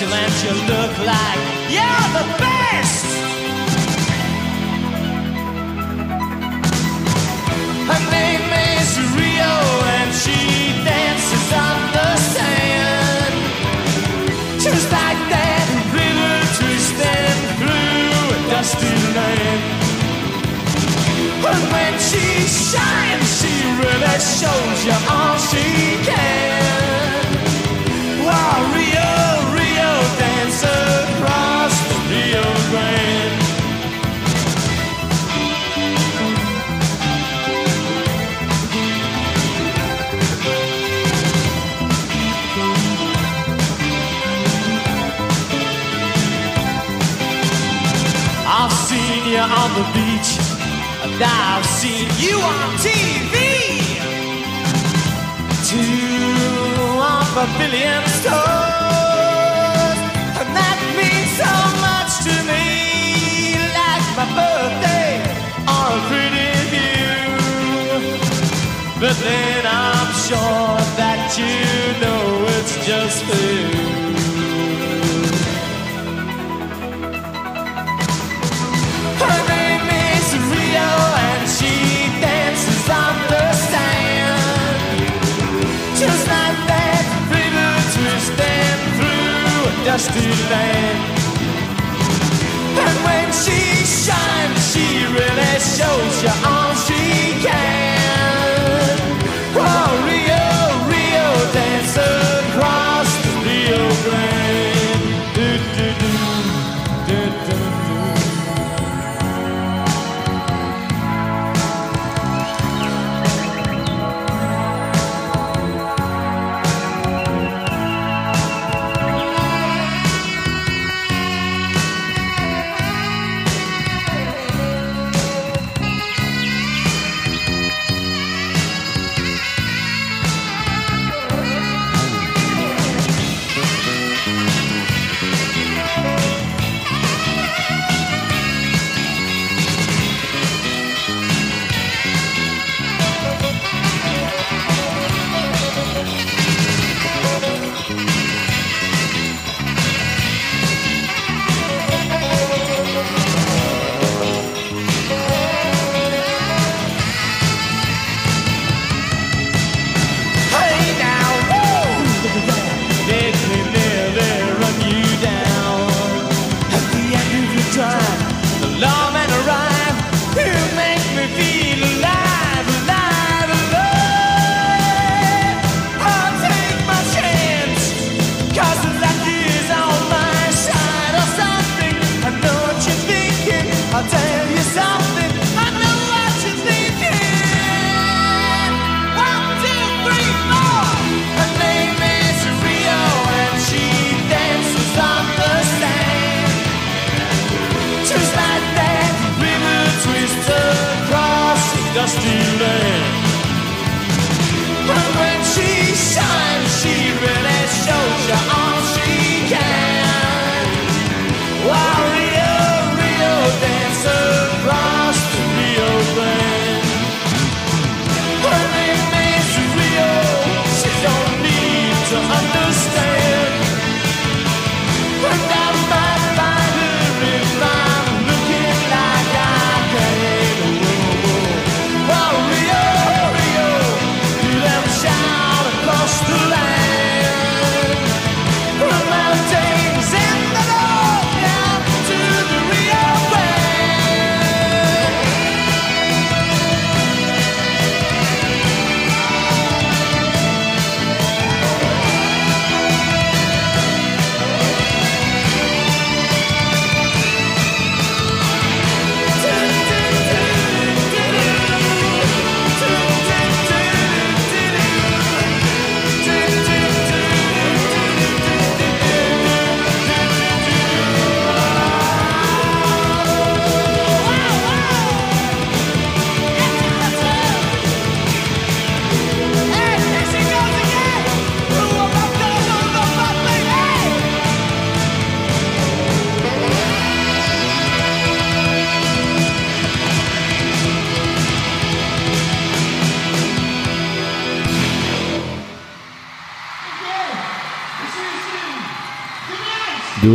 Something special and you I've seen you on TV. Two of a billion stars, and that means so much to me, like my birthday or a pretty view. But then I'm sure that you know it's just food. Dusty land. And when she shines, she really shows you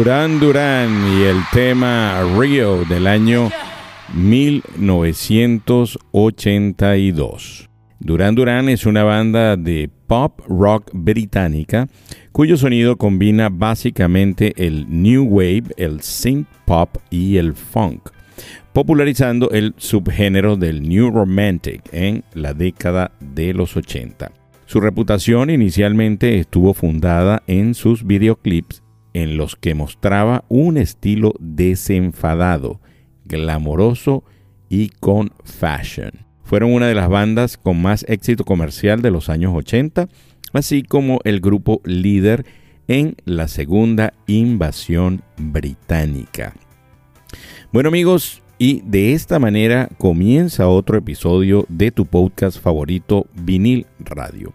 Duran Duran y el tema Rio del año 1982. Duran Duran es una banda de pop rock británica cuyo sonido combina básicamente el new wave, el synth pop y el funk, popularizando el subgénero del new romantic en la década de los 80. Su reputación inicialmente estuvo fundada en sus videoclips en los que mostraba un estilo desenfadado, glamoroso y con fashion. Fueron una de las bandas con más éxito comercial de los años 80, así como el grupo líder en la segunda invasión británica. Bueno amigos, y de esta manera comienza otro episodio de tu podcast favorito Vinil Radio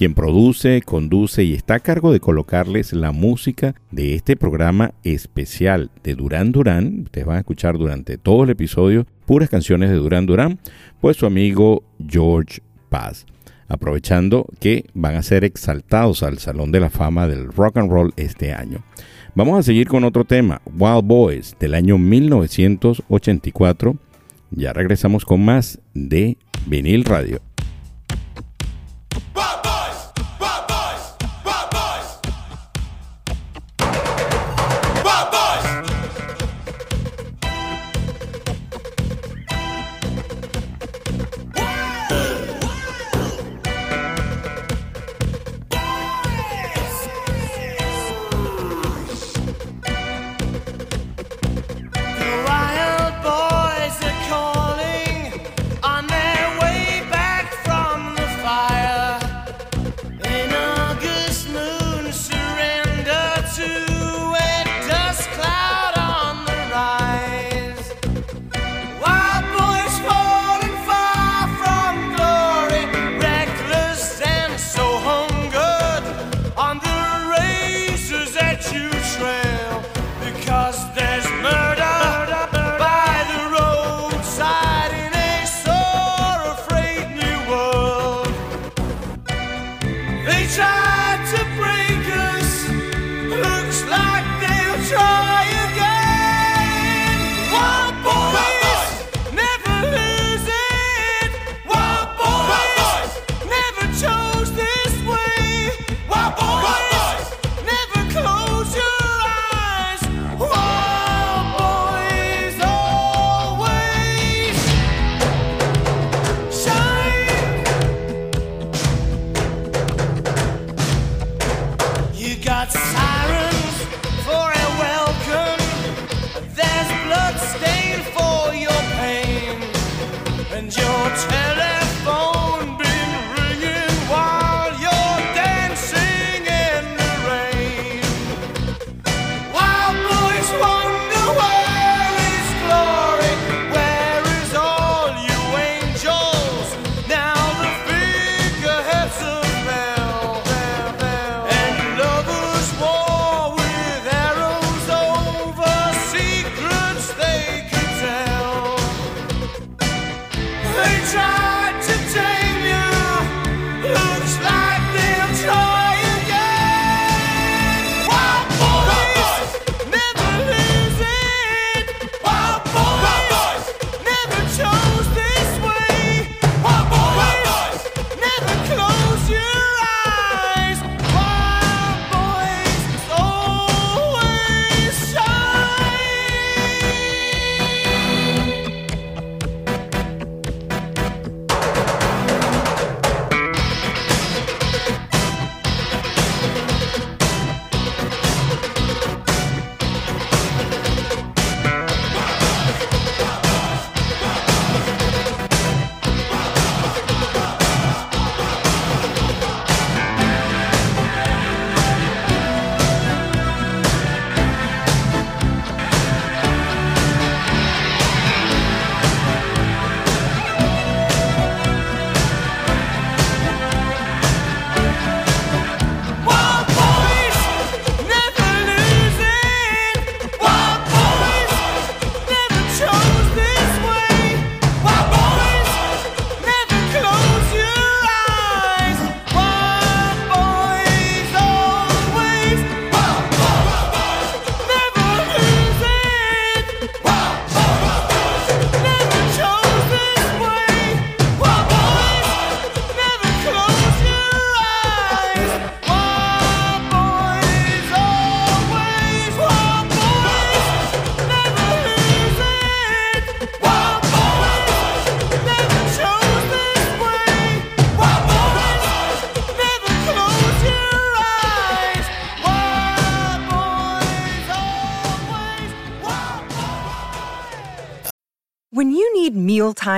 quien produce, conduce y está a cargo de colocarles la música de este programa especial de Durán Durán. Ustedes van a escuchar durante todo el episodio puras canciones de Durán Durán, pues su amigo George Paz. Aprovechando que van a ser exaltados al Salón de la Fama del Rock and Roll este año. Vamos a seguir con otro tema, Wild Boys, del año 1984. Ya regresamos con más de Vinil Radio.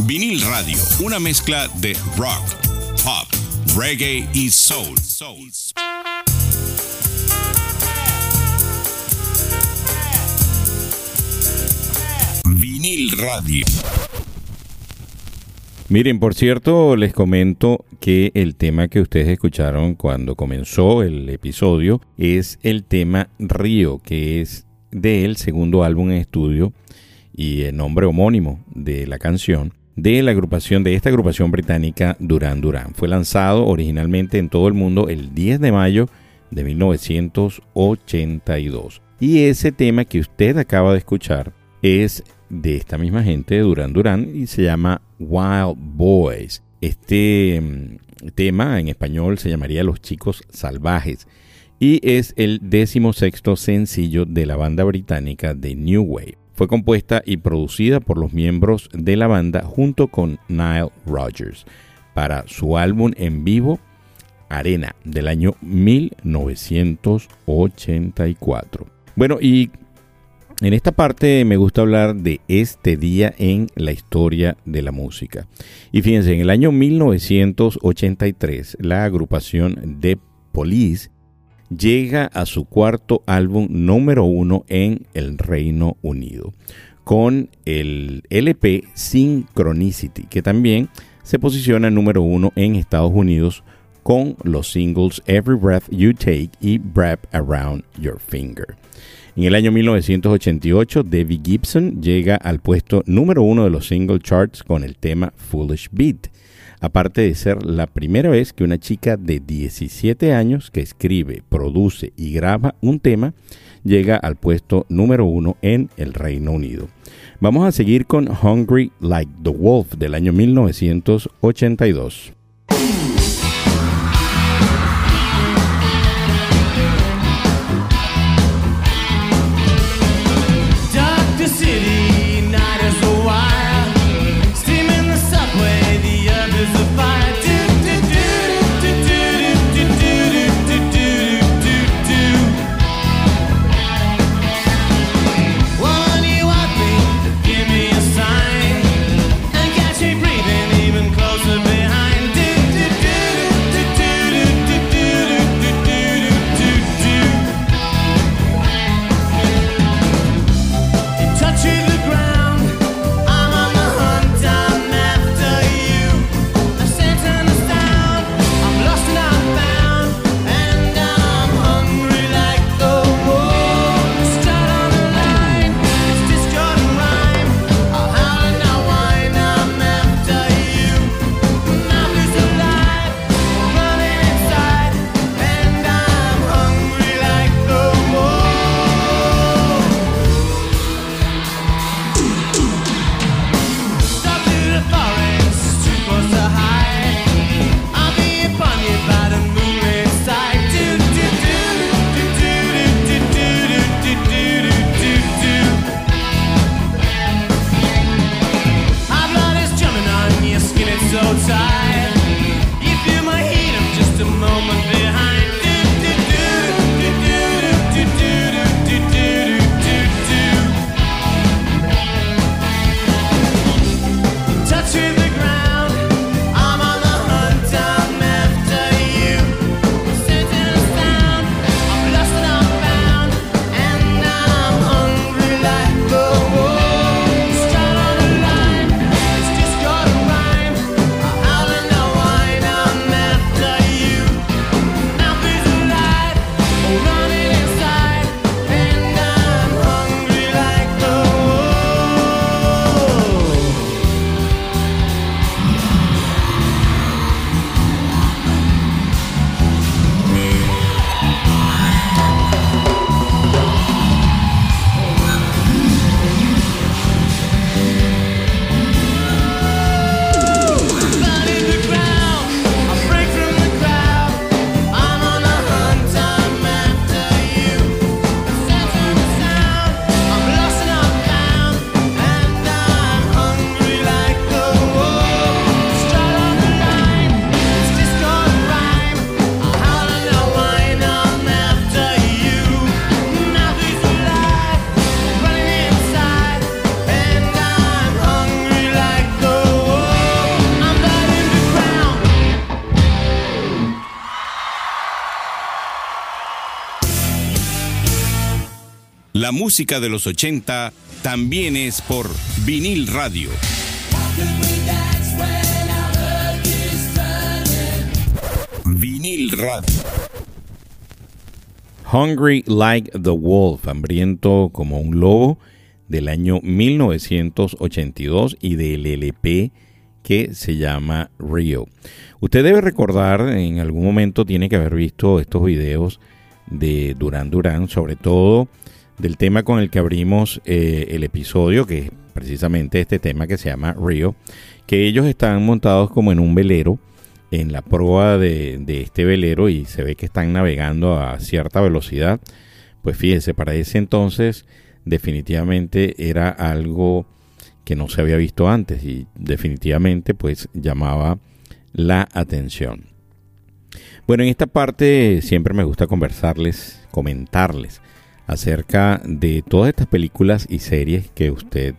Vinil Radio, una mezcla de rock, pop, reggae y soul. Vinil Radio. Miren, por cierto, les comento que el tema que ustedes escucharon cuando comenzó el episodio es el tema Río, que es del segundo álbum en estudio y el nombre homónimo de la canción de la agrupación de esta agrupación británica Duran Duran. Fue lanzado originalmente en todo el mundo el 10 de mayo de 1982. Y ese tema que usted acaba de escuchar es de esta misma gente de Duran Duran y se llama Wild Boys. Este mm, tema en español se llamaría Los Chicos Salvajes y es el décimo sexto sencillo de la banda británica de New Wave. Fue compuesta y producida por los miembros de la banda junto con Nile Rodgers para su álbum en vivo Arena del año 1984. Bueno, y en esta parte me gusta hablar de este día en la historia de la música. Y fíjense, en el año 1983, la agrupación The Police llega a su cuarto álbum número uno en el Reino Unido, con el LP Synchronicity, que también se posiciona número uno en Estados Unidos con los singles Every Breath You Take y Wrap Around Your Finger. En el año 1988, Debbie Gibson llega al puesto número uno de los single charts con el tema Foolish Beat, aparte de ser la primera vez que una chica de 17 años que escribe, produce y graba un tema llega al puesto número uno en el Reino Unido. Vamos a seguir con Hungry Like the Wolf del año 1982. La música de los 80 también es por vinil radio. Vinil radio. Hungry Like the Wolf, hambriento como un lobo, del año 1982 y del LP que se llama Rio. Usted debe recordar, en algún momento tiene que haber visto estos videos de Duran Duran, sobre todo del tema con el que abrimos eh, el episodio, que es precisamente este tema que se llama Rio, que ellos están montados como en un velero, en la proa de, este velero y se ve que están navegando a cierta velocidad. Pues fíjense, para ese entonces definitivamente era algo que no se había visto antes y definitivamente pues llamaba la atención. Bueno, en esta parte siempre me gusta conversarles, comentarles acerca de todas estas películas y series que usted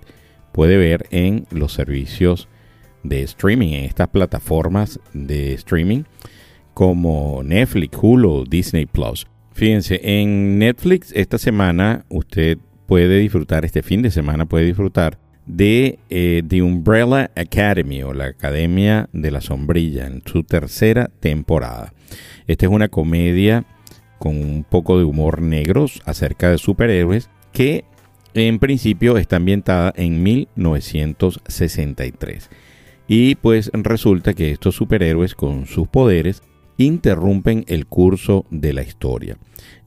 puede ver en los servicios de streaming, en estas plataformas de streaming como Netflix, Hulu, Disney Plus. Fíjense, en Netflix esta semana usted puede disfrutar, este fin de semana puede disfrutar de eh, The Umbrella Academy o la Academia de la Sombrilla en su tercera temporada. Esta es una comedia con un poco de humor negro acerca de superhéroes que en principio está ambientada en 1963. Y pues resulta que estos superhéroes con sus poderes interrumpen el curso de la historia.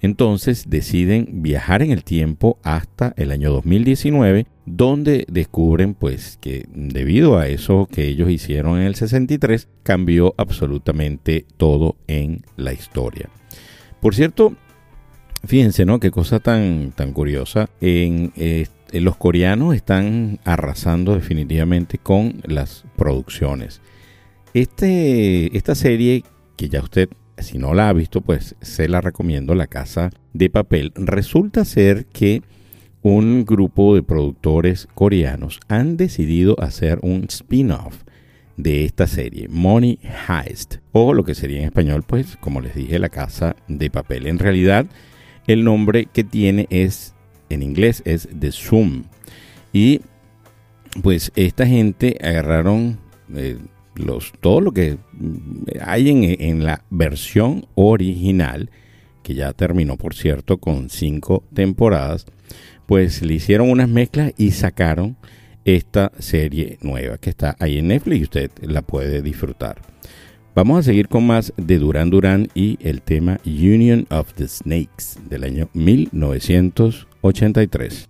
Entonces deciden viajar en el tiempo hasta el año 2019, donde descubren pues que debido a eso que ellos hicieron en el 63, cambió absolutamente todo en la historia. Por cierto, fíjense, ¿no? Qué cosa tan, tan curiosa. En, eh, los coreanos están arrasando definitivamente con las producciones. Este, esta serie, que ya usted, si no la ha visto, pues se la recomiendo, La Casa de Papel, resulta ser que un grupo de productores coreanos han decidido hacer un spin-off de esta serie, Money Heist, o lo que sería en español, pues, como les dije, la casa de papel. En realidad, el nombre que tiene es, en inglés, es The Zoom. Y, pues, esta gente agarraron eh, los, todo lo que hay en, en la versión original, que ya terminó, por cierto, con cinco temporadas, pues le hicieron unas mezclas y sacaron esta serie nueva que está ahí en Netflix usted la puede disfrutar. Vamos a seguir con más de Duran Duran y el tema Union of the Snakes del año 1983.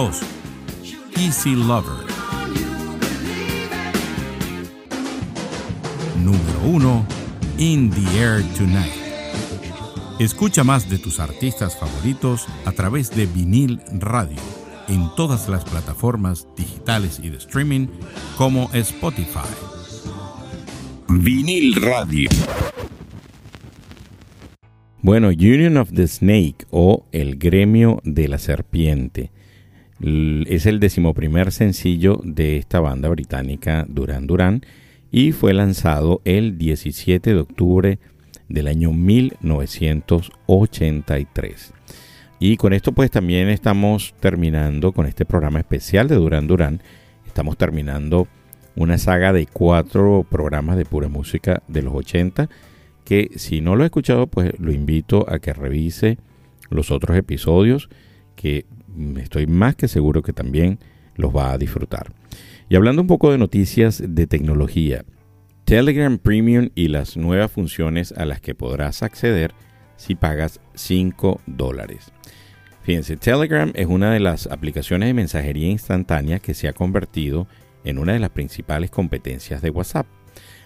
2. Easy Lover. Número 1. In the Air Tonight. Escucha más de tus artistas favoritos a través de vinil radio en todas las plataformas digitales y de streaming como Spotify. Vinil Radio. Bueno, Union of the Snake o El Gremio de la Serpiente es el decimoprimer sencillo de esta banda británica Duran Duran y fue lanzado el 17 de octubre del año 1983. Y con esto pues también estamos terminando con este programa especial de Duran Duran. Estamos terminando una saga de cuatro programas de pura música de los 80 que si no lo ha escuchado pues lo invito a que revise los otros episodios que estoy más que seguro que también los va a disfrutar. Y hablando un poco de noticias de tecnología, Telegram Premium y las nuevas funciones a las que podrás acceder si pagas 5 dólares. Fíjense, Telegram es una de las aplicaciones de mensajería instantánea que se ha convertido en una de las principales competencias de WhatsApp.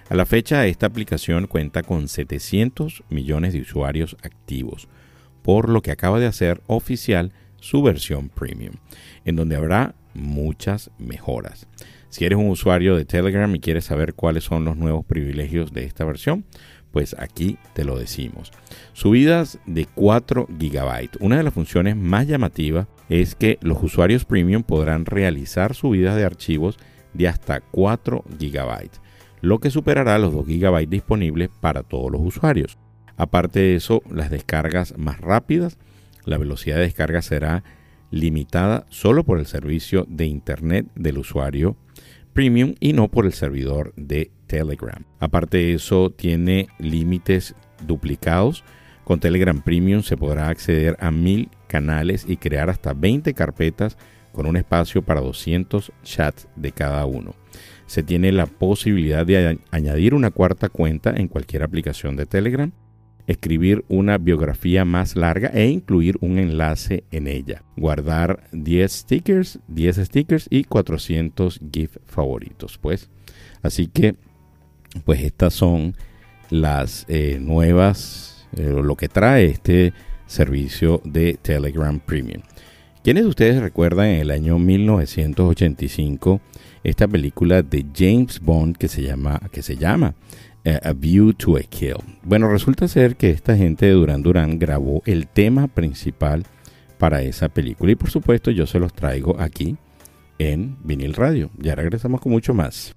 A la fecha, esta aplicación cuenta con 700 millones de usuarios activos, por lo que acaba de hacer oficial su versión premium, en donde habrá muchas mejoras. Si eres un usuario de Telegram y quieres saber cuáles son los nuevos privilegios de esta versión, pues aquí te lo decimos. Subidas de 4 GB. Una de las funciones más llamativas es que los usuarios premium podrán realizar subidas de archivos de hasta 4 GB, lo que superará los 2 GB disponibles para todos los usuarios. Aparte de eso, las descargas más rápidas, la velocidad de descarga será limitada solo por el servicio de Internet del usuario Premium y no por el servidor de Telegram. Aparte de eso, tiene límites duplicados. Con Telegram Premium se podrá acceder a mil canales y crear hasta 20 carpetas con un espacio para 200 chats de cada uno. Se tiene la posibilidad de añadir una cuarta cuenta en cualquier aplicación de Telegram escribir una biografía más larga e incluir un enlace en ella. Guardar 10 stickers, 10 stickers y 400 GIF favoritos. Pues, así que, pues estas son las eh, nuevas, eh, lo que trae este servicio de Telegram Premium. ¿Quiénes de ustedes recuerdan en el año 1985 esta película de James Bond que se llama, que se llama a View to a Kill. Bueno, resulta ser que esta gente de Duran Duran grabó el tema principal para esa película y por supuesto yo se los traigo aquí en Vinil Radio. Ya regresamos con mucho más.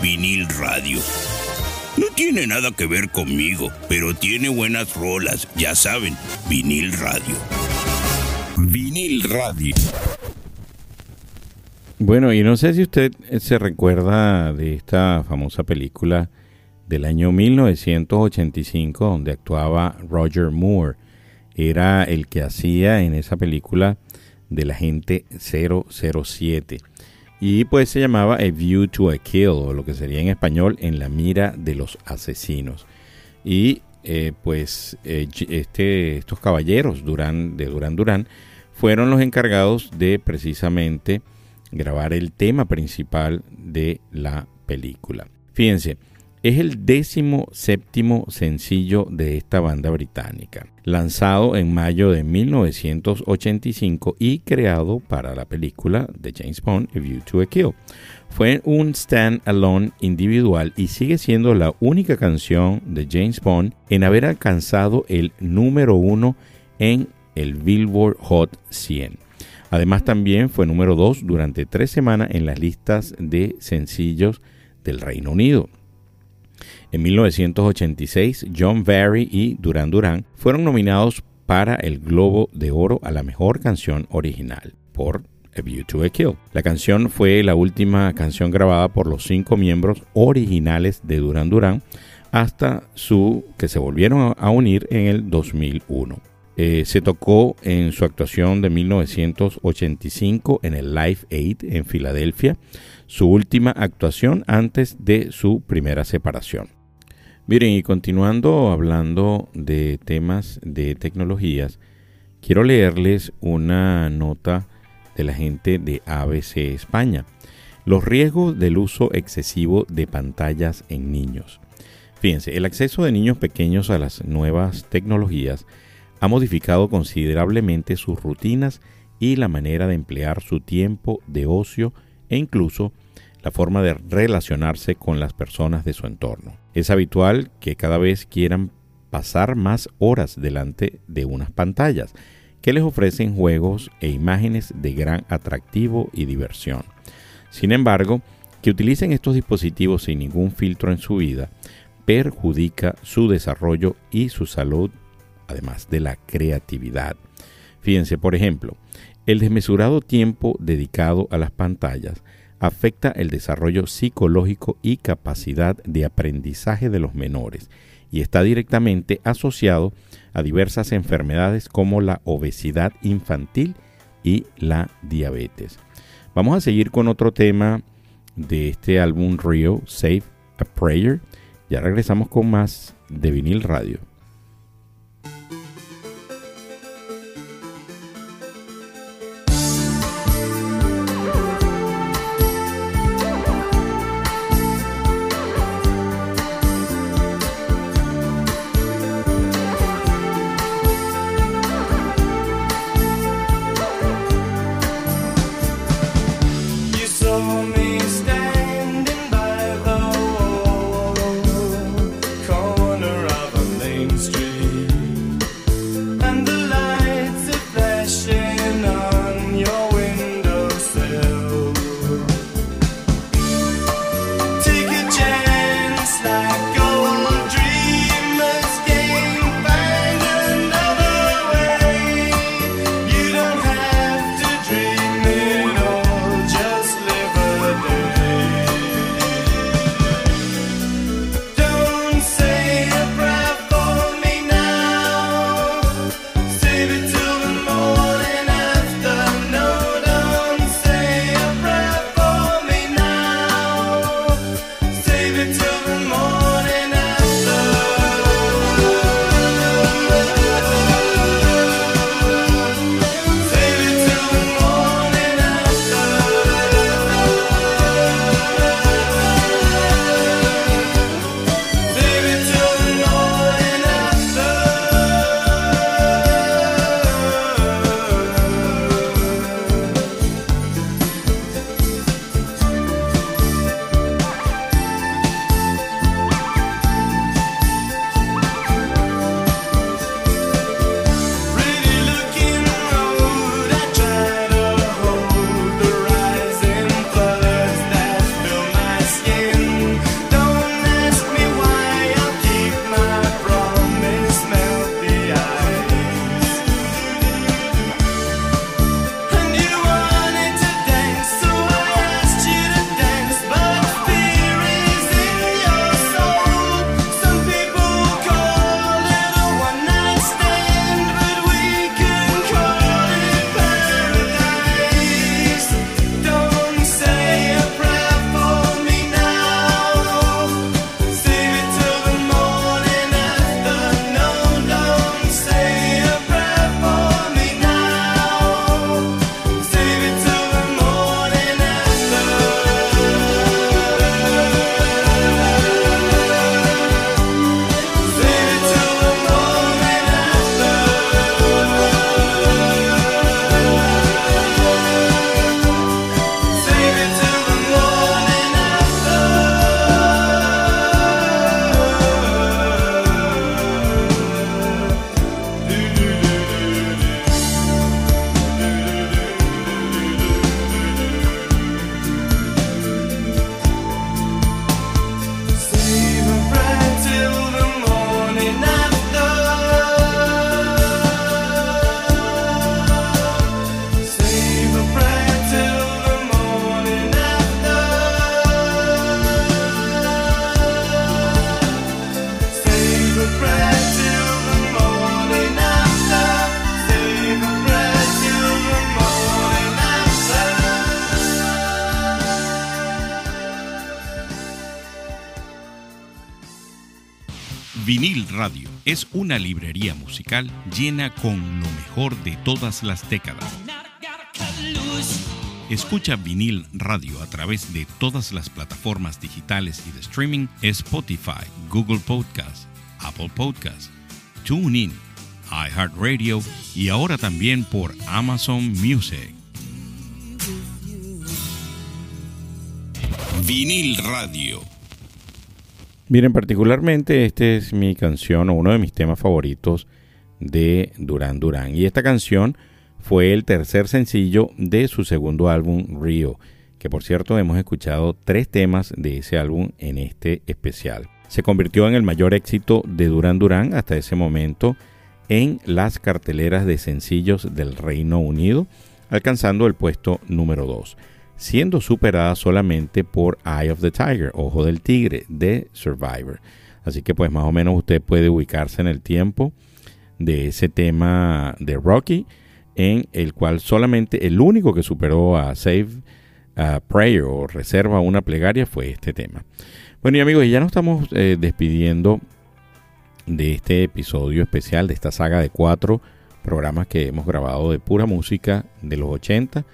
Vinil radio. No tiene nada que ver conmigo, pero tiene buenas rolas, ya saben, vinil radio. Vinil radio. Bueno, y no sé si usted se recuerda de esta famosa película del año 1985 donde actuaba Roger Moore. Era el que hacía en esa película del agente 007. Y pues se llamaba A View to a Kill, o lo que sería en español En la mira de los asesinos. Y eh, pues eh, este, estos caballeros Durán, de Durán Durán fueron los encargados de precisamente grabar el tema principal de la película. Fíjense, es el décimo séptimo sencillo de esta banda británica, lanzado en mayo de 1985 y creado para la película de James Bond, A View to a Kill. Fue un stand-alone individual y sigue siendo la única canción de James Bond en haber alcanzado el número uno en el Billboard Hot 100. Además también fue número 2 durante tres semanas en las listas de sencillos del Reino Unido. En 1986, John Barry y Duran Duran fueron nominados para el Globo de Oro a la mejor canción original por A View to a Kill. La canción fue la última canción grabada por los cinco miembros originales de Duran Duran hasta su que se volvieron a unir en el 2001. Eh, se tocó en su actuación de 1985 en el Live Aid en Filadelfia, su última actuación antes de su primera separación. Miren, y continuando hablando de temas de tecnologías, quiero leerles una nota de la gente de ABC España. Los riesgos del uso excesivo de pantallas en niños. Fíjense, el acceso de niños pequeños a las nuevas tecnologías ha modificado considerablemente sus rutinas y la manera de emplear su tiempo de ocio e incluso la forma de relacionarse con las personas de su entorno. Es habitual que cada vez quieran pasar más horas delante de unas pantallas que les ofrecen juegos e imágenes de gran atractivo y diversión. Sin embargo, que utilicen estos dispositivos sin ningún filtro en su vida perjudica su desarrollo y su salud además de la creatividad. Fíjense, por ejemplo, el desmesurado tiempo dedicado a las pantallas afecta el desarrollo psicológico y capacidad de aprendizaje de los menores y está directamente asociado a diversas enfermedades como la obesidad infantil y la diabetes. Vamos a seguir con otro tema de este álbum Rio, Save a Prayer. Ya regresamos con más de vinil radio. Es una librería musical llena con lo mejor de todas las décadas. Escucha vinil radio a través de todas las plataformas digitales y de streaming Spotify, Google Podcast, Apple Podcast, TuneIn, iHeartRadio y ahora también por Amazon Music. Vinil Radio. Miren, particularmente esta es mi canción o uno de mis temas favoritos de Duran Duran. Y esta canción fue el tercer sencillo de su segundo álbum Rio, que por cierto hemos escuchado tres temas de ese álbum en este especial. Se convirtió en el mayor éxito de Duran Duran hasta ese momento en las carteleras de sencillos del Reino Unido, alcanzando el puesto número 2, siendo superada solamente por Eye of the Tiger, Ojo del Tigre, de Survivor. Así que pues más o menos usted puede ubicarse en el tiempo de ese tema de Rocky en el cual solamente el único que superó a Save Prayer o Reserva una plegaria fue este tema. Bueno y amigos, ya nos estamos eh, despidiendo de este episodio especial de esta saga de cuatro programas que hemos grabado de pura música de los 80.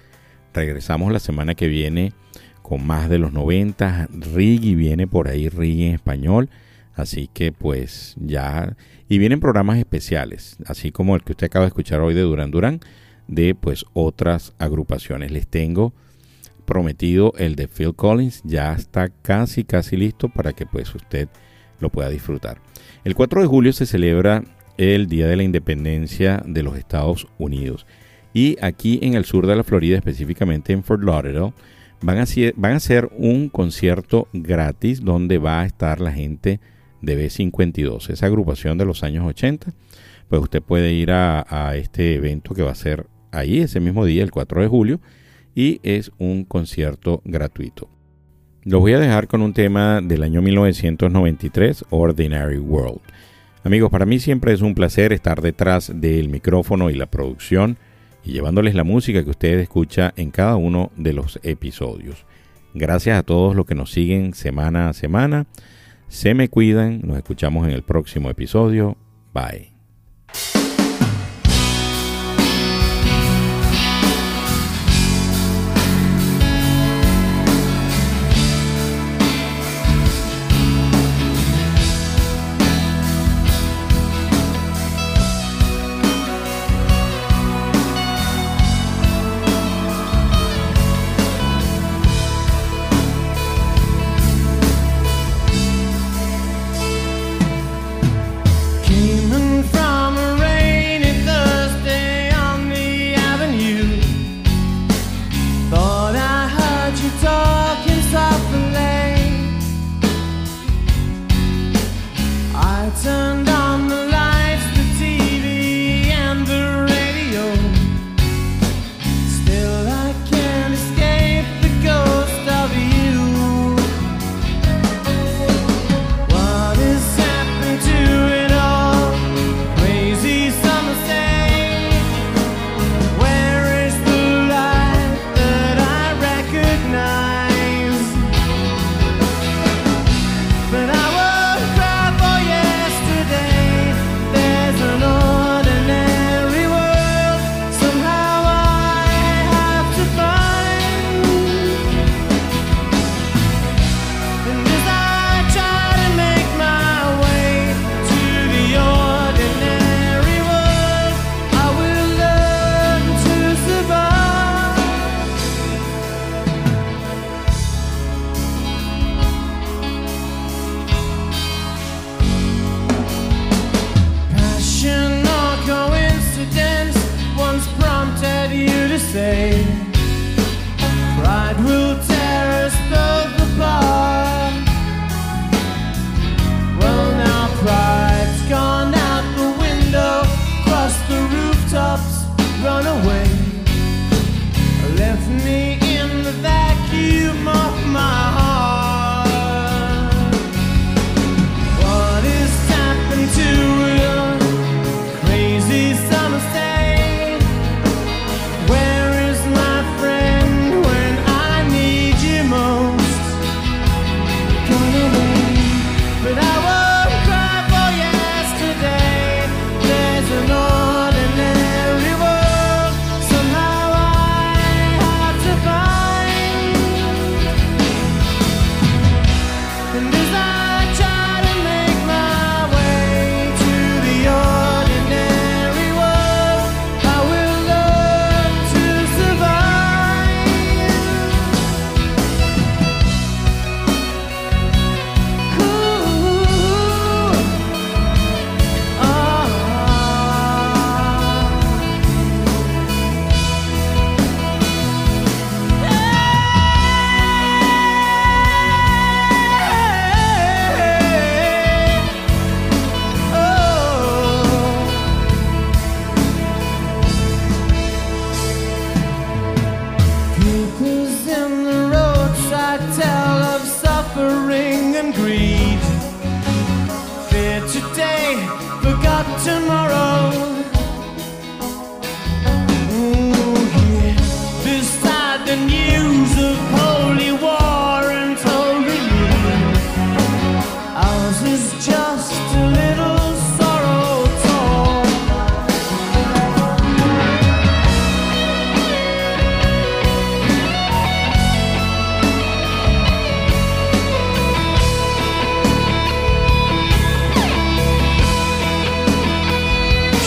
Regresamos la semana que viene con más de los 90. Riggy viene por ahí, Riggy en español. Así que pues ya... Y vienen programas especiales, así como el que usted acaba de escuchar hoy de Duran Duran, de pues otras agrupaciones. Les tengo prometido el de Phil Collins, ya está casi casi listo para que pues usted lo pueda disfrutar. El 4 de julio se celebra el Día de la Independencia de los Estados Unidos. Y aquí en el sur de la Florida, específicamente en Fort Lauderdale, van a, van a hacer un concierto gratis donde va a estar la gente de B52, esa agrupación de los años 80, pues usted puede ir a, este evento que va a ser ahí ese mismo día, el 4 de julio, y es un concierto gratuito. Los voy a dejar con un tema del año 1993, Ordinary World. Amigos, para mí siempre es un placer estar detrás del micrófono y la producción y llevándoles la música que usted escucha en cada uno de los episodios. Gracias a todos los que nos siguen semana a semana. Se me cuidan, nos escuchamos en el próximo episodio. Bye.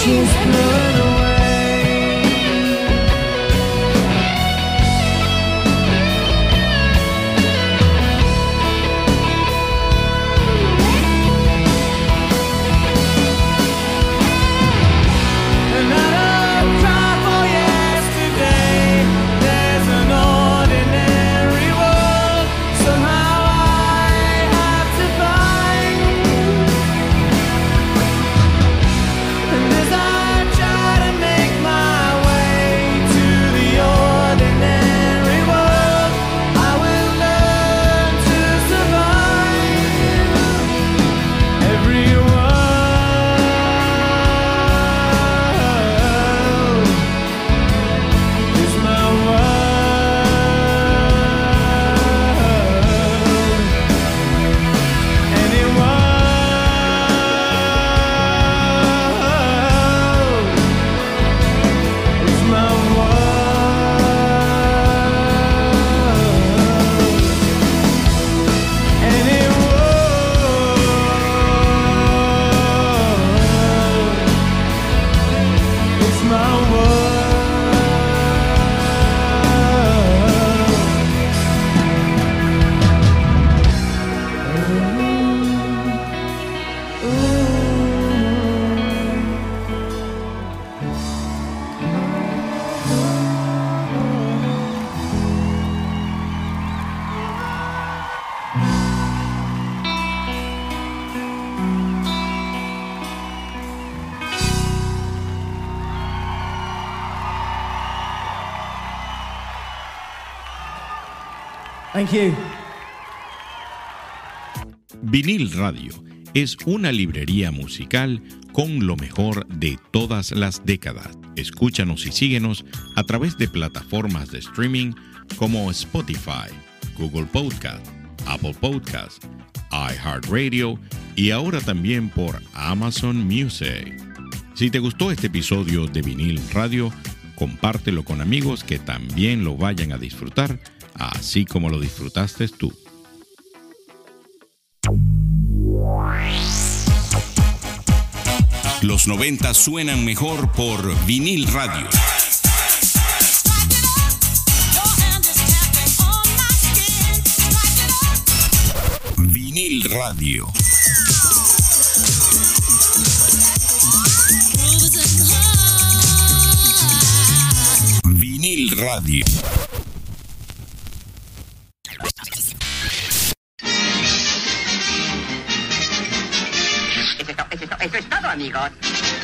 she's blue. Thank you. Vinil Radio es una librería musical con lo mejor de todas las décadas. Escúchanos y síguenos a través de plataformas de streaming como Spotify, Google Podcast, Apple Podcast, iHeartRadio y ahora también por Amazon Music. Si te gustó este episodio de Vinil Radio, compártelo con amigos que también lo vayan a disfrutar, así como lo disfrutaste tú. Los 90 suenan mejor por vinil radio. Vinil radio. Vinil radio. Eso es, to- eso